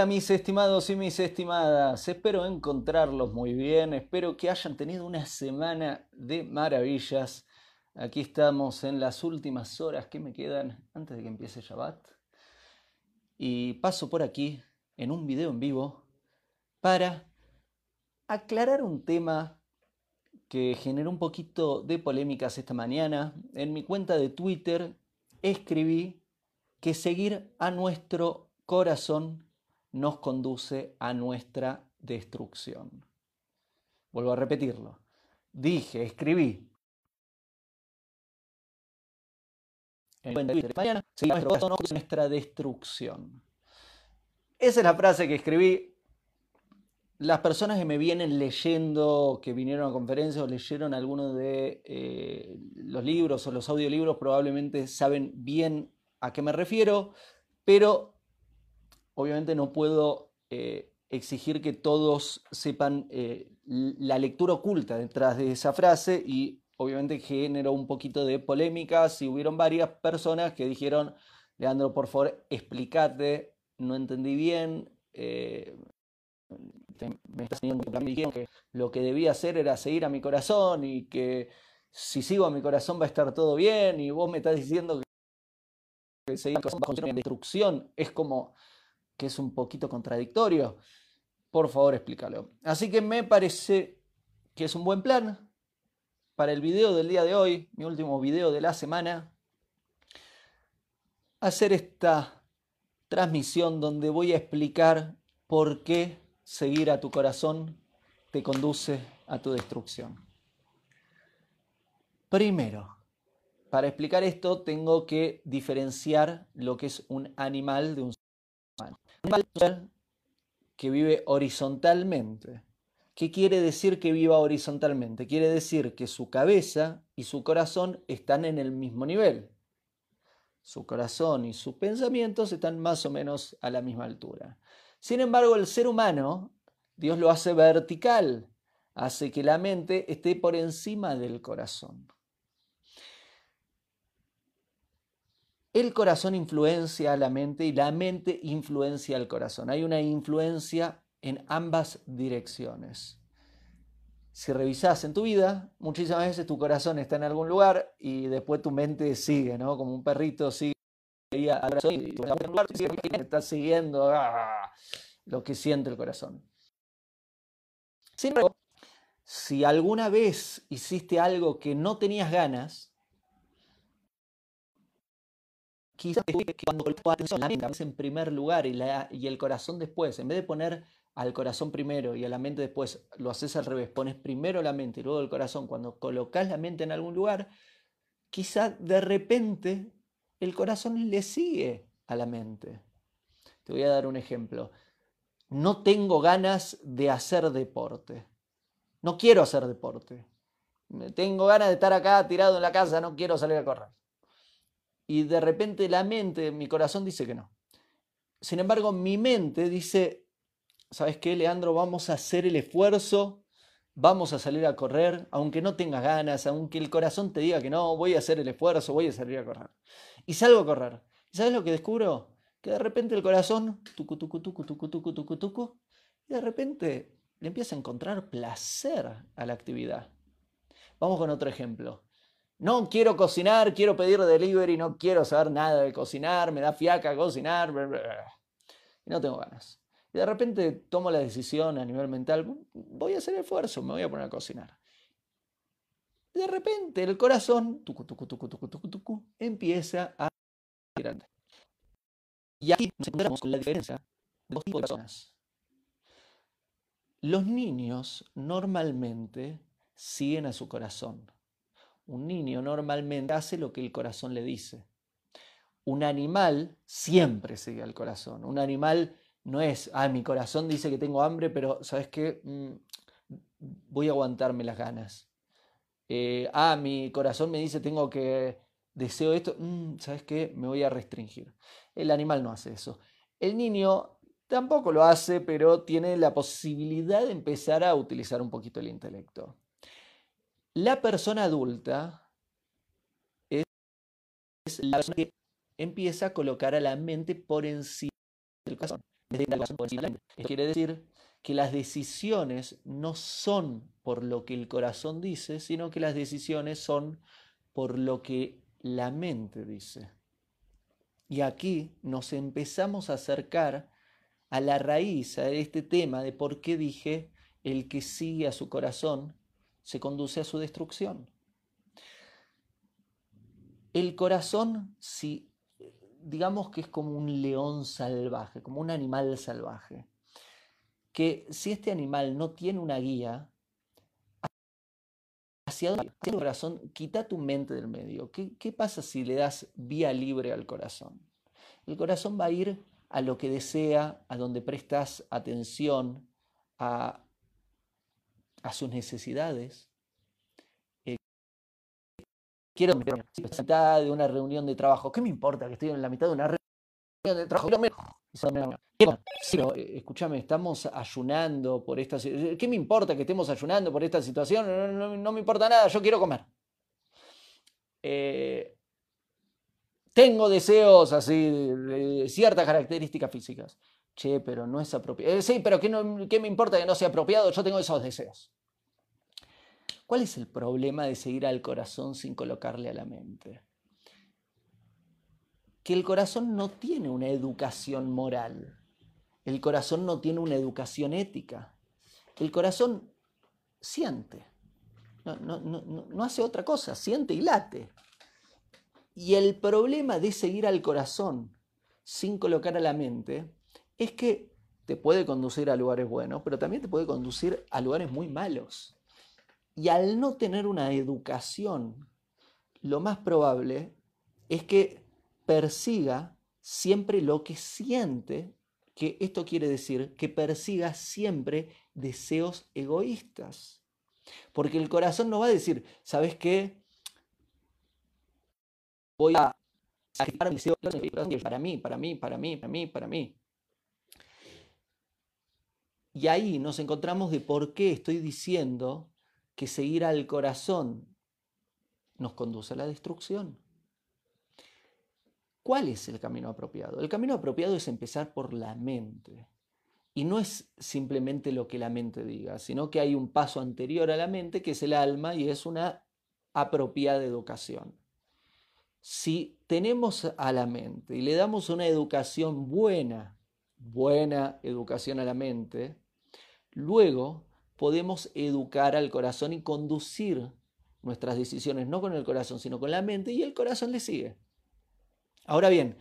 Hola mis estimados y mis estimadas, espero encontrarlos muy bien, espero que hayan tenido una semana de maravillas. Aquí estamos en las últimas horas que me quedan antes de que empiece Shabbat. Y paso por aquí en un video en vivo para aclarar un tema que generó un poquito de polémicas esta mañana. En mi cuenta de Twitter escribí que seguir a nuestro corazón nos conduce a nuestra destrucción. Vuelvo a repetirlo. Dije, escribí. En mañana, nuestra destrucción. Esa es la frase que escribí. Las personas que me vienen leyendo, que vinieron a conferencias o leyeron algunos de eh, los libros o los audiolibros, probablemente saben bien a qué me refiero, pero obviamente no puedo eh, exigir que todos sepan eh, la lectura oculta detrás de esa frase y obviamente generó un poquito de polémicas y hubieron varias personas que dijeron, Leandro, por favor, explícate, no entendí bien. Eh, me estás teniendo que lo que debía hacer era seguir a mi corazón y que si sigo a mi corazón va a estar todo bien y vos me estás diciendo que seguir a mi corazón va a destrucción. Es como, que es un poquito contradictorio, por favor explícalo. Así que me parece que es un buen plan para el video del día de hoy, mi último video de la semana, hacer esta transmisión donde voy a explicar por qué seguir a tu corazón te conduce a tu destrucción. Primero, para explicar esto tengo que diferenciar lo que es un animal de un que vive horizontalmente. ¿Qué quiere decir que viva horizontalmente? Quiere decir que su cabeza y su corazón están en el mismo nivel. Su corazón y sus pensamientos están más o menos a la misma altura. Sin embargo, el ser humano, Dios lo hace vertical, hace que la mente esté por encima del corazón. El corazón influencia a la mente y la mente influencia al corazón. Hay una influencia en ambas direcciones. Si revisas en tu vida, muchísimas veces tu corazón está en algún lugar y después tu mente sigue, ¿no? Como un perrito sigue al corazón y está siguiendo ah, lo que siente el corazón. Sin embargo, si alguna vez hiciste algo que no tenías ganas, quizás cuando la atención, la mente en primer lugar y, y el corazón después, en vez de poner al corazón primero y a la mente después, lo haces al revés, pones primero la mente y luego el corazón, cuando colocas la mente en algún lugar, quizá de repente el corazón le sigue a la mente. Te voy a dar un ejemplo. No tengo ganas de hacer deporte. No quiero hacer deporte. Tengo ganas de estar acá tirado en la casa, no quiero salir a correr y de repente la mente, mi corazón dice que no. Sin embargo, mi mente dice, ¿sabes qué, Leandro? Vamos a hacer el esfuerzo, vamos a salir a correr, aunque no tengas ganas, aunque el corazón te diga que no, voy a hacer el esfuerzo, voy a salir a correr. Y salgo a correr. ¿Y sabes lo que descubro? Que de repente el corazón, tucu, tucu, tucu, tucu, tucu, tucu, tucu, y de repente le empieza a encontrar placer a la actividad. Vamos con otro ejemplo. No quiero cocinar, quiero pedir delivery, no quiero saber nada de cocinar, me da fiaca cocinar, y no tengo ganas. Y de repente tomo la decisión a nivel mental, voy a hacer esfuerzo, me voy a poner a cocinar. Y de repente el corazón, tucu, tucu, tucu, empieza a. Y aquí nos encontramos con la diferencia de dos tipos de personas. Los niños normalmente siguen a su corazón un niño normalmente hace lo que el corazón le dice. Un animal siempre sigue al corazón. Un animal no es, ah, mi corazón dice que tengo hambre, pero ¿sabes qué? Mm, voy a aguantarme las ganas. Eh, ah, mi corazón me dice tengo que, deseo esto, mm, ¿sabes qué? Me voy a restringir. El animal no hace eso. El niño tampoco lo hace, pero tiene la posibilidad de empezar a utilizar un poquito el intelecto. La persona adulta es la persona que empieza a colocar a la mente por encima del corazón. quiere decir que las decisiones no son por lo que el corazón dice, sino que las decisiones son por lo que la mente dice. Y aquí nos empezamos a acercar a la raíz, a este tema de por qué dije el que sigue a su corazón se conduce a su destrucción. El corazón, si digamos que es como un león salvaje, como un animal salvaje, que si este animal no tiene una guía, hacia dónde corazón, quita tu mente del medio. ¿Qué, ¿Qué pasa si le das vía libre al corazón? El corazón va a ir a lo que desea, a donde prestas atención, a, a sus necesidades. Eh, quiero quiero la mitad de una reunión de trabajo. ¿Qué me importa que estoy en la mitad de una reunión de trabajo? Eh, escúchame, estamos ayunando por esta situación. ¿Qué me importa que estemos ayunando por esta situación? No, me importa nada, yo quiero comer. Eh, tengo deseos así de, ciertas características físicas. Che, pero no es apropiado. Eh, sí, pero ¿qué, ¿qué me importa que no sea apropiado? Yo tengo esos deseos. ¿Cuál es el problema de seguir al corazón sin colocarle a la mente? Que el corazón no tiene una educación moral. El corazón no tiene una educación ética. El corazón siente. No hace otra cosa, siente y late. Y el problema de seguir al corazón sin colocar a la mente es que te puede conducir a lugares buenos, pero también te puede conducir a lugares muy malos. Y al no tener una educación, lo más probable es que persiga siempre lo que siente, que esto quiere decir que persiga siempre deseos egoístas. Porque el corazón no va a decir, ¿sabes qué? Voy a sacrificar mis para mí, para mí, para mí, para mí, para mí. Y ahí nos encontramos de por qué estoy diciendo que seguir al corazón nos conduce a la destrucción. ¿Cuál es el camino apropiado? El camino apropiado es empezar por la mente. Y no es simplemente lo que la mente diga, sino que hay un paso anterior a la mente que es el alma y es una apropiada educación si tenemos a la mente y le damos una educación buena, buena educación a la mente, luego podemos educar al corazón y conducir nuestras decisiones no con el corazón, sino con la mente y el corazón le sigue. Ahora bien,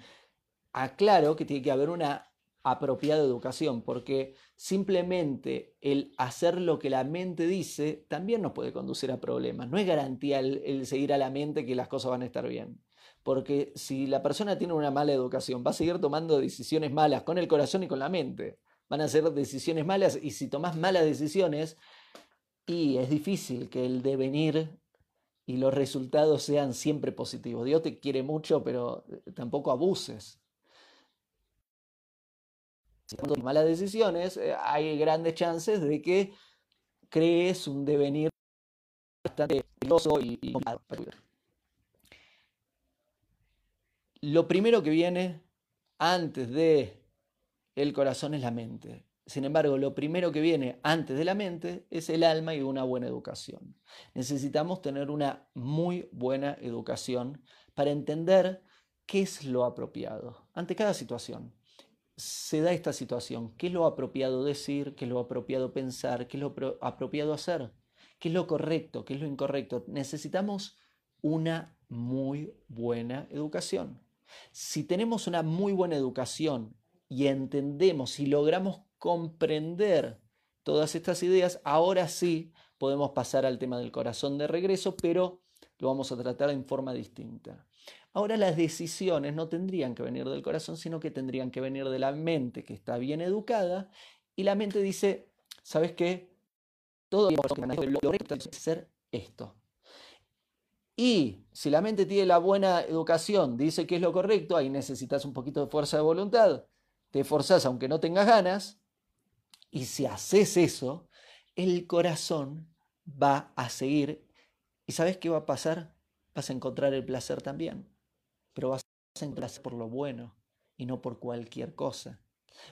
aclaro que tiene que haber una apropiada educación, porque simplemente el hacer lo que la mente dice también nos puede conducir a problemas. No es garantía el, el seguir a la mente que las cosas van a estar bien. Porque si la persona tiene una mala educación, va a seguir tomando decisiones malas con el corazón y con la mente. Van a ser decisiones malas y si tomas malas decisiones, y es difícil que el devenir y los resultados sean siempre positivos. Dios te quiere mucho, pero eh, tampoco abuses. Si tomas malas decisiones, eh, hay grandes chances de que crees un devenir bastante peligroso y, lo primero que viene antes de el corazón es la mente. Sin embargo, lo primero que viene antes de la mente es el alma y una buena educación. Necesitamos tener una muy buena educación para entender qué es lo apropiado ante cada situación. Se da esta situación, qué es lo apropiado decir, qué es lo apropiado pensar, qué es lo apropiado hacer, qué es lo correcto, qué es lo incorrecto. Necesitamos una muy buena educación. Si tenemos una muy buena educación y entendemos y logramos comprender todas estas ideas, ahora sí podemos pasar al tema del corazón de regreso, pero lo vamos a tratar en forma distinta. Ahora las decisiones no tendrían que venir del corazón, sino que tendrían que venir de la mente que está bien educada y la mente dice, ¿sabes qué? Todo lo que hacer esto. Y si la mente tiene la buena educación, dice que es lo correcto, ahí necesitas un poquito de fuerza de voluntad, te esforzás aunque no tengas ganas, y si haces eso, el corazón va a seguir. ¿Y sabes qué va a pasar? Vas a encontrar el placer también, pero vas a encontrar por lo bueno y no por cualquier cosa.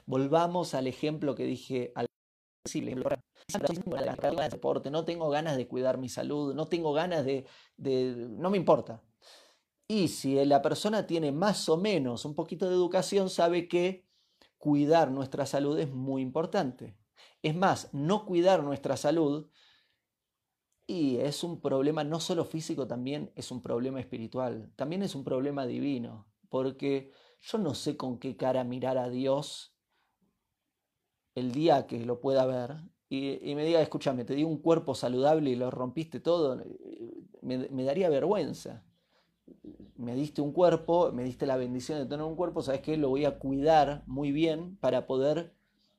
Volvamos al ejemplo que dije al no tengo ganas de cuidar mi salud, no tengo ganas de, de, no me importa. Y si la persona tiene más o menos un poquito de educación, sabe que cuidar nuestra salud es muy importante. Es más, no cuidar nuestra salud y es un problema no solo físico, también es un problema espiritual, también es un problema divino, porque yo no sé con qué cara mirar a Dios el día que lo pueda ver y, me diga, escúchame, te di un cuerpo saludable y lo rompiste todo, me, me daría vergüenza. Me diste un cuerpo, me diste la bendición de tener un cuerpo, ¿sabes qué? Lo voy a cuidar muy bien para poder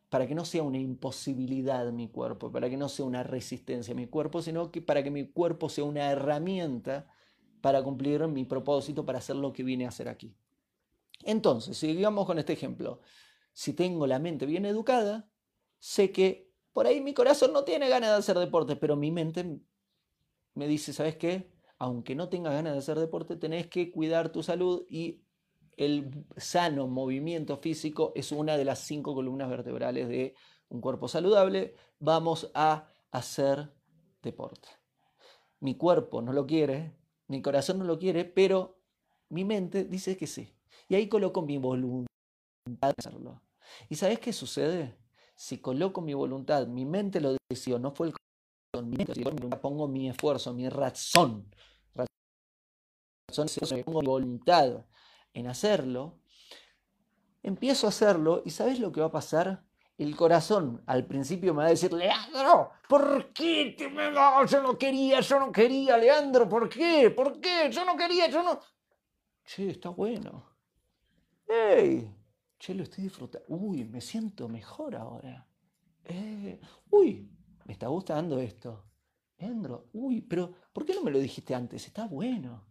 para que no sea una imposibilidad mi cuerpo, para que no sea una resistencia mi cuerpo, sino que para que mi cuerpo sea una herramienta para cumplir mi propósito, para hacer lo que vine a hacer aquí. Entonces, sigamos con este ejemplo. Si tengo la mente bien educada, sé que por ahí mi corazón no tiene ganas de hacer deporte, pero mi mente me dice, ¿sabes qué? Aunque no tengas ganas de hacer deporte, tenés que cuidar tu salud y el sano movimiento físico es una de las cinco columnas vertebrales de un cuerpo saludable. Vamos a hacer deporte. Mi cuerpo no lo quiere, mi corazón no lo quiere, pero mi mente dice que sí. Y ahí coloco mi voluntad de hacerlo. ¿Y sabes qué sucede? Si coloco mi voluntad, mi mente lo decidió, no fue el corazón, mi mente, pongo mi esfuerzo, mi razón, razón pongo mi voluntad en hacerlo, empiezo a hacerlo y ¿sabes lo que va a pasar? El corazón al principio me va a decir, Leandro, ¿por qué te me Yo no quería, yo no quería, Leandro, ¿por qué? ¿Por qué? Yo no quería, yo no... Che, está bueno. ¡Ey! Che, lo estoy disfrutando. Uy, me siento mejor ahora. Eh, uy, me está gustando esto. Leandro, uy, pero ¿por qué no me lo dijiste antes? Está bueno.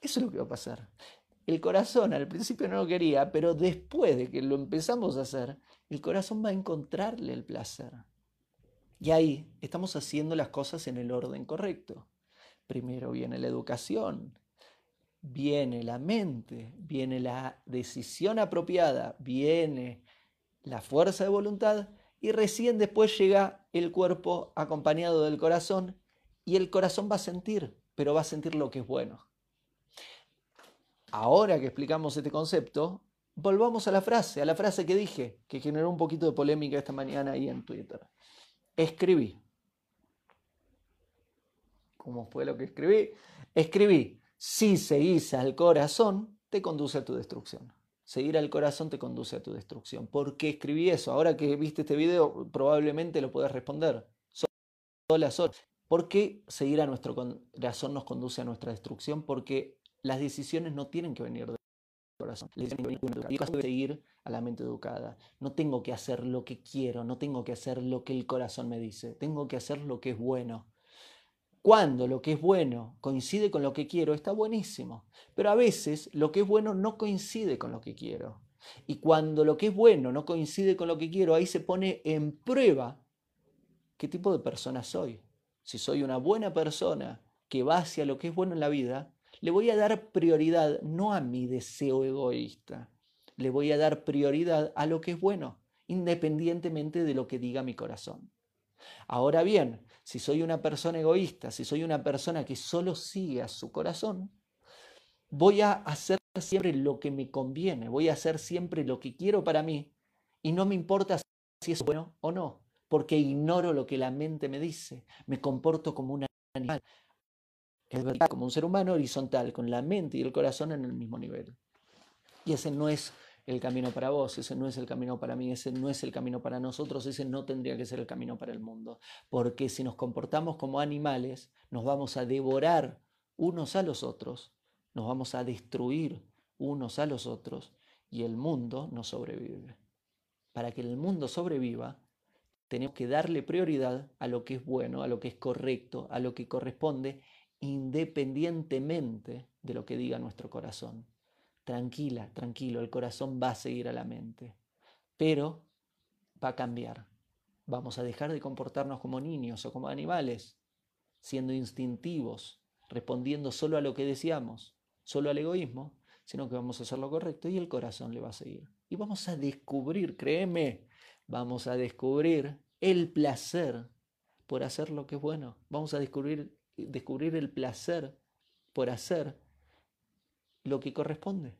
Eso es lo que va a pasar. El corazón al principio no lo quería, pero después de que lo empezamos a hacer, el corazón va a encontrarle el placer. Y ahí estamos haciendo las cosas en el orden correcto. Primero viene la educación, viene la mente, viene la decisión apropiada, viene la fuerza de voluntad y recién después llega el cuerpo acompañado del corazón y el corazón va a sentir, pero va a sentir lo que es bueno. Ahora que explicamos este concepto, volvamos a la frase, a la frase que dije, que generó un poquito de polémica esta mañana ahí en Twitter. Escribí. ¿Cómo fue lo que escribí? Escribí, si seguís al corazón, te conduce a tu destrucción. Seguir al corazón te conduce a tu destrucción. ¿Por qué escribí eso? Ahora que viste este video, probablemente lo puedas responder. Sola, sola. ¿Por qué seguir a nuestro corazón nos conduce a nuestra destrucción? Porque las decisiones no tienen que venir del corazón. Yo tengo que seguir a la mente educada. No tengo que hacer lo que quiero, no tengo que hacer lo que el corazón me dice. Tengo que hacer lo que es bueno. Cuando lo que es bueno coincide con lo que quiero, está buenísimo. Pero a veces lo que es bueno no coincide con lo que quiero. Y cuando lo que es bueno no coincide con lo que quiero, ahí se pone en prueba qué tipo de persona soy. Si soy una buena persona que va hacia lo que es bueno en la vida, le voy a dar prioridad no a mi deseo egoísta, le voy a dar prioridad a lo que es bueno, independientemente de lo que diga mi corazón. Ahora bien, si soy una persona egoísta, si soy una persona que solo sigue a su corazón, voy a hacer siempre lo que me conviene, voy a hacer siempre lo que quiero para mí y no me importa si es bueno o no, porque ignoro lo que la mente me dice, me comporto como un animal, es verdad, como un ser humano horizontal, con la mente y el corazón en el mismo nivel. Y ese no es el camino para vos, ese no es el camino para mí, ese no es el camino para nosotros, ese no tendría que ser el camino para el mundo. Porque si nos comportamos como animales, nos vamos a devorar unos a los otros, nos vamos a destruir unos a los otros y el mundo no sobrevive. Para que el mundo sobreviva, tenemos que darle prioridad a lo que es bueno, a lo que es correcto, a lo que corresponde independientemente de lo que diga nuestro corazón. Tranquila, tranquilo, el corazón va a seguir a la mente, pero va a cambiar. Vamos a dejar de comportarnos como niños o como animales, siendo instintivos, respondiendo solo a lo que deseamos, solo al egoísmo, sino que vamos a hacer lo correcto y el corazón le va a seguir. Y vamos a descubrir, créeme, vamos a descubrir el placer por hacer lo que es bueno. Vamos a descubrir, descubrir el placer por hacer lo que corresponde,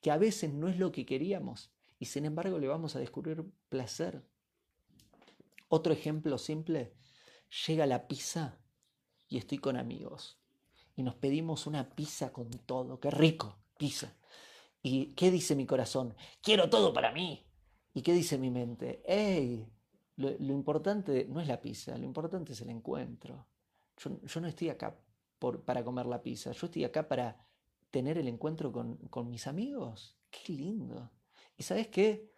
que a veces no es lo que queríamos y sin embargo le vamos a descubrir placer. Otro ejemplo simple, llega la pizza y estoy con amigos y nos pedimos una pizza con todo, qué rico, pizza. ¿Y qué dice mi corazón? Quiero todo para mí. ¿Y qué dice mi mente? ¡Ey! Lo, importante no es la pizza, lo importante es el encuentro. Yo, no estoy acá para comer la pizza, yo estoy acá para tener el encuentro con, mis amigos. ¡Qué lindo! ¿Y sabes qué?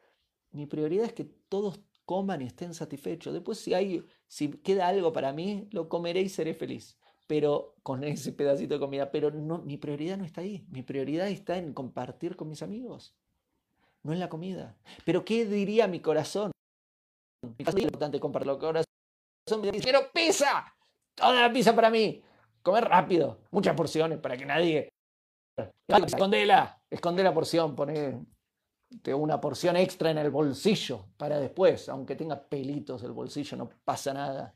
Mi prioridad es que todos coman y estén satisfechos. Después si hay, si queda algo para mí, lo comeré y seré feliz pero con ese pedacito de comida, pero no, mi prioridad no está ahí, mi prioridad está en compartir con mis amigos, no en la comida. Pero ¿qué diría mi corazón? Mi corazón es importante compartir lo corazón me dice, quiero pizza, toda la pizza para mí, comer rápido, muchas porciones para que nadie... Escondela, esconde la porción, pone una porción extra en el bolsillo para después, aunque tenga pelitos el bolsillo, no pasa nada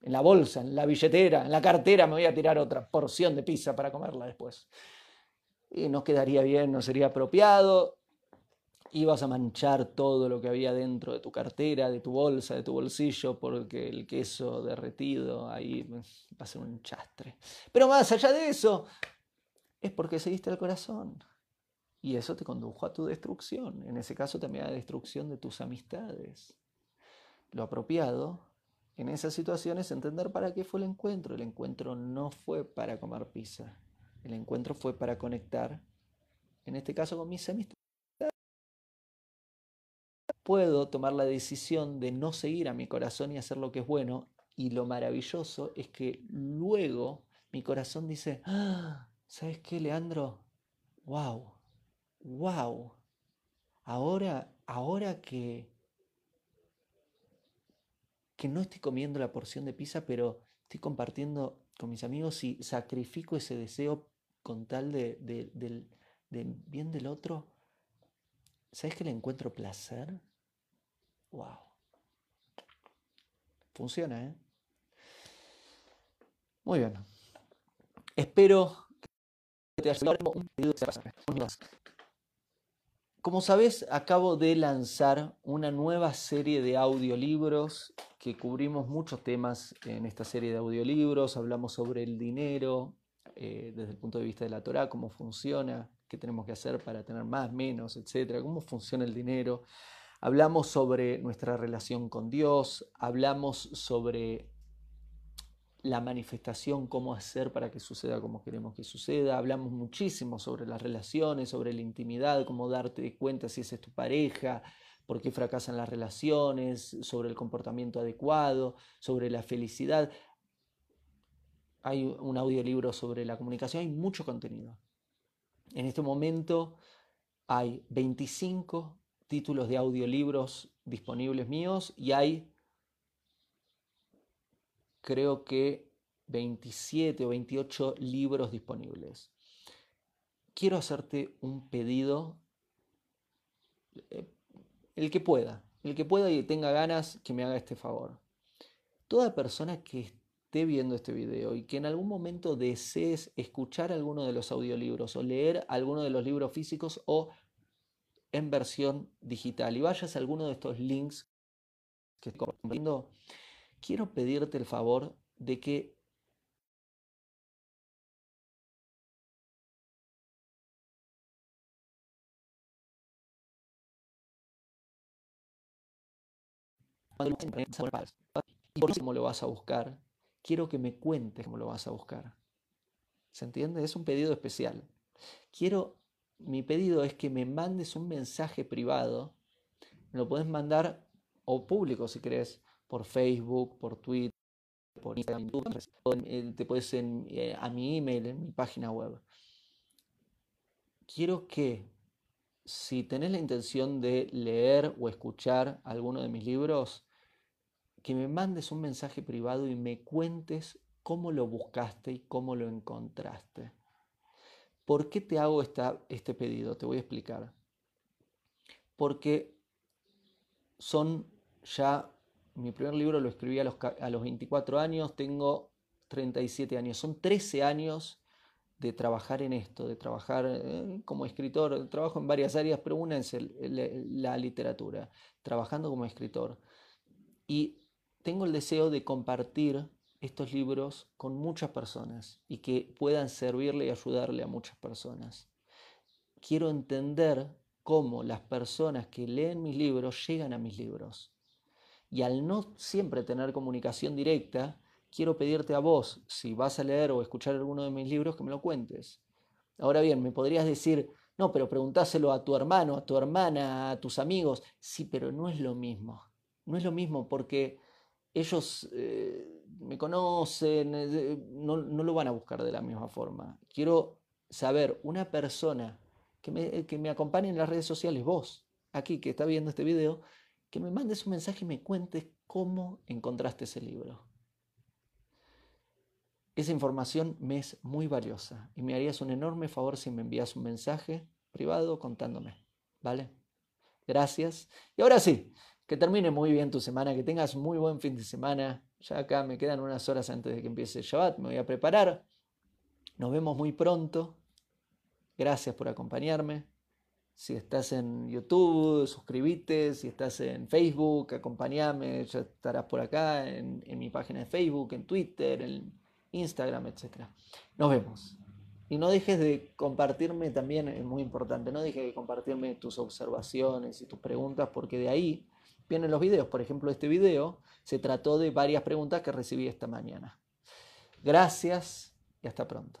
en la bolsa, en la billetera, en la cartera, me voy a tirar otra porción de pizza para comerla después. Y no quedaría bien, no sería apropiado. Ibas a manchar todo lo que había dentro de tu cartera, de tu bolsa, de tu bolsillo, porque el queso derretido ahí va a ser un chastre. Pero más allá de eso, es porque seguiste el corazón. Y eso te condujo a tu destrucción. En ese caso también a la destrucción de tus amistades. Lo apropiado en esas situaciones entender para qué fue el encuentro. El encuentro no fue para comer pizza. El encuentro fue para conectar, en este caso con mis amistades. Puedo tomar la decisión de no seguir a mi corazón y hacer lo que es bueno. Y lo maravilloso es que luego mi corazón dice, ah, ¿sabes qué, Leandro? ¡Wow! ¡Wow! Ahora, ahora que que no estoy comiendo la porción de pizza, pero estoy compartiendo con mis amigos y sacrifico ese deseo con tal de, del, bien del otro. ¿Sabes que le encuentro placer? ¡Wow! Funciona, ¿eh? Muy bien. Espero como sabes, acabo de lanzar una nueva serie de audiolibros que cubrimos muchos temas en esta serie de audiolibros. Hablamos sobre el dinero eh, desde el punto de vista de la Torah, cómo funciona, qué tenemos que hacer para tener más, menos, etcétera, cómo funciona el dinero. Hablamos sobre nuestra relación con Dios, hablamos sobre la manifestación, cómo hacer para que suceda como queremos que suceda. Hablamos muchísimo sobre las relaciones, sobre la intimidad, cómo darte cuenta si esa es tu pareja, por qué fracasan las relaciones, sobre el comportamiento adecuado, sobre la felicidad. Hay un audiolibro sobre la comunicación, hay mucho contenido. En este momento hay 25 títulos de audiolibros disponibles míos y hay creo que 27 o 28 libros disponibles. Quiero hacerte un pedido, eh, el que pueda, el que pueda y tenga ganas que me haga este favor. Toda persona que esté viendo este video y que en algún momento desees escuchar alguno de los audiolibros o leer alguno de los libros físicos o en versión digital y vayas a alguno de estos links que estoy compartiendo, quiero pedirte el favor de que y por cómo lo vas a buscar, quiero que me cuentes cómo lo vas a buscar. ¿Se entiende? Es un pedido especial. Quiero, mi pedido es que me mandes un mensaje privado. Lo puedes mandar o público si querés, por Facebook, por Twitter, por Instagram, te puedes en, eh, a mi email, en mi página web. Quiero que si tenés la intención de leer o escuchar alguno de mis libros, que me mandes un mensaje privado y me cuentes cómo lo buscaste y cómo lo encontraste. ¿Por qué te hago este pedido? Te voy a explicar. Porque son ya, mi primer libro lo escribí a los, a los 24 años, tengo 37 años, son 13 años de trabajar en esto, de trabajar eh, como escritor. Trabajo en varias áreas, pero una es la literatura, trabajando como escritor. Y tengo el deseo de compartir estos libros con muchas personas y que puedan servirle y ayudarle a muchas personas. Quiero entender cómo las personas que leen mis libros llegan a mis libros. Y al no siempre tener comunicación directa, quiero pedirte a vos, si vas a leer o escuchar alguno de mis libros, que me lo cuentes. Ahora bien, me podrías decir, no, pero preguntáselo a tu hermano, a tu hermana, a tus amigos. Sí, pero no es lo mismo. No es lo mismo porque ellos eh, me conocen, eh, no, lo van a buscar de la misma forma. Quiero saber una persona que me, que me acompañe en las redes sociales, vos, aquí que está viendo este video, que me mandes un mensaje y me cuentes cómo encontraste ese libro. Esa información me es muy valiosa y me harías un enorme favor si me envías un mensaje privado contándome. ¿Vale? Gracias. Y ahora sí, que termine muy bien tu semana, que tengas muy buen fin de semana. Ya acá me quedan unas horas antes de que empiece el Shabbat, me voy a preparar. Nos vemos muy pronto. Gracias por acompañarme. Si estás en YouTube, suscríbete. Si estás en Facebook, acompáñame. Ya estarás por acá en, en mi página de Facebook, en Twitter, en Instagram, etc. Nos vemos. Y no dejes de compartirme también, es muy importante, no dejes de compartirme tus observaciones y tus preguntas, porque de ahí vienen los videos. Por ejemplo, este video se trató de varias preguntas que recibí esta mañana. Gracias y hasta pronto.